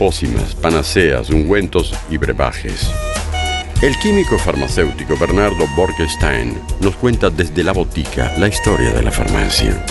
pócimas, panaceas, ungüentos y brebajes. El químico farmacéutico Bernardo Borgestein nos cuenta desde la botica la historia de la farmacia.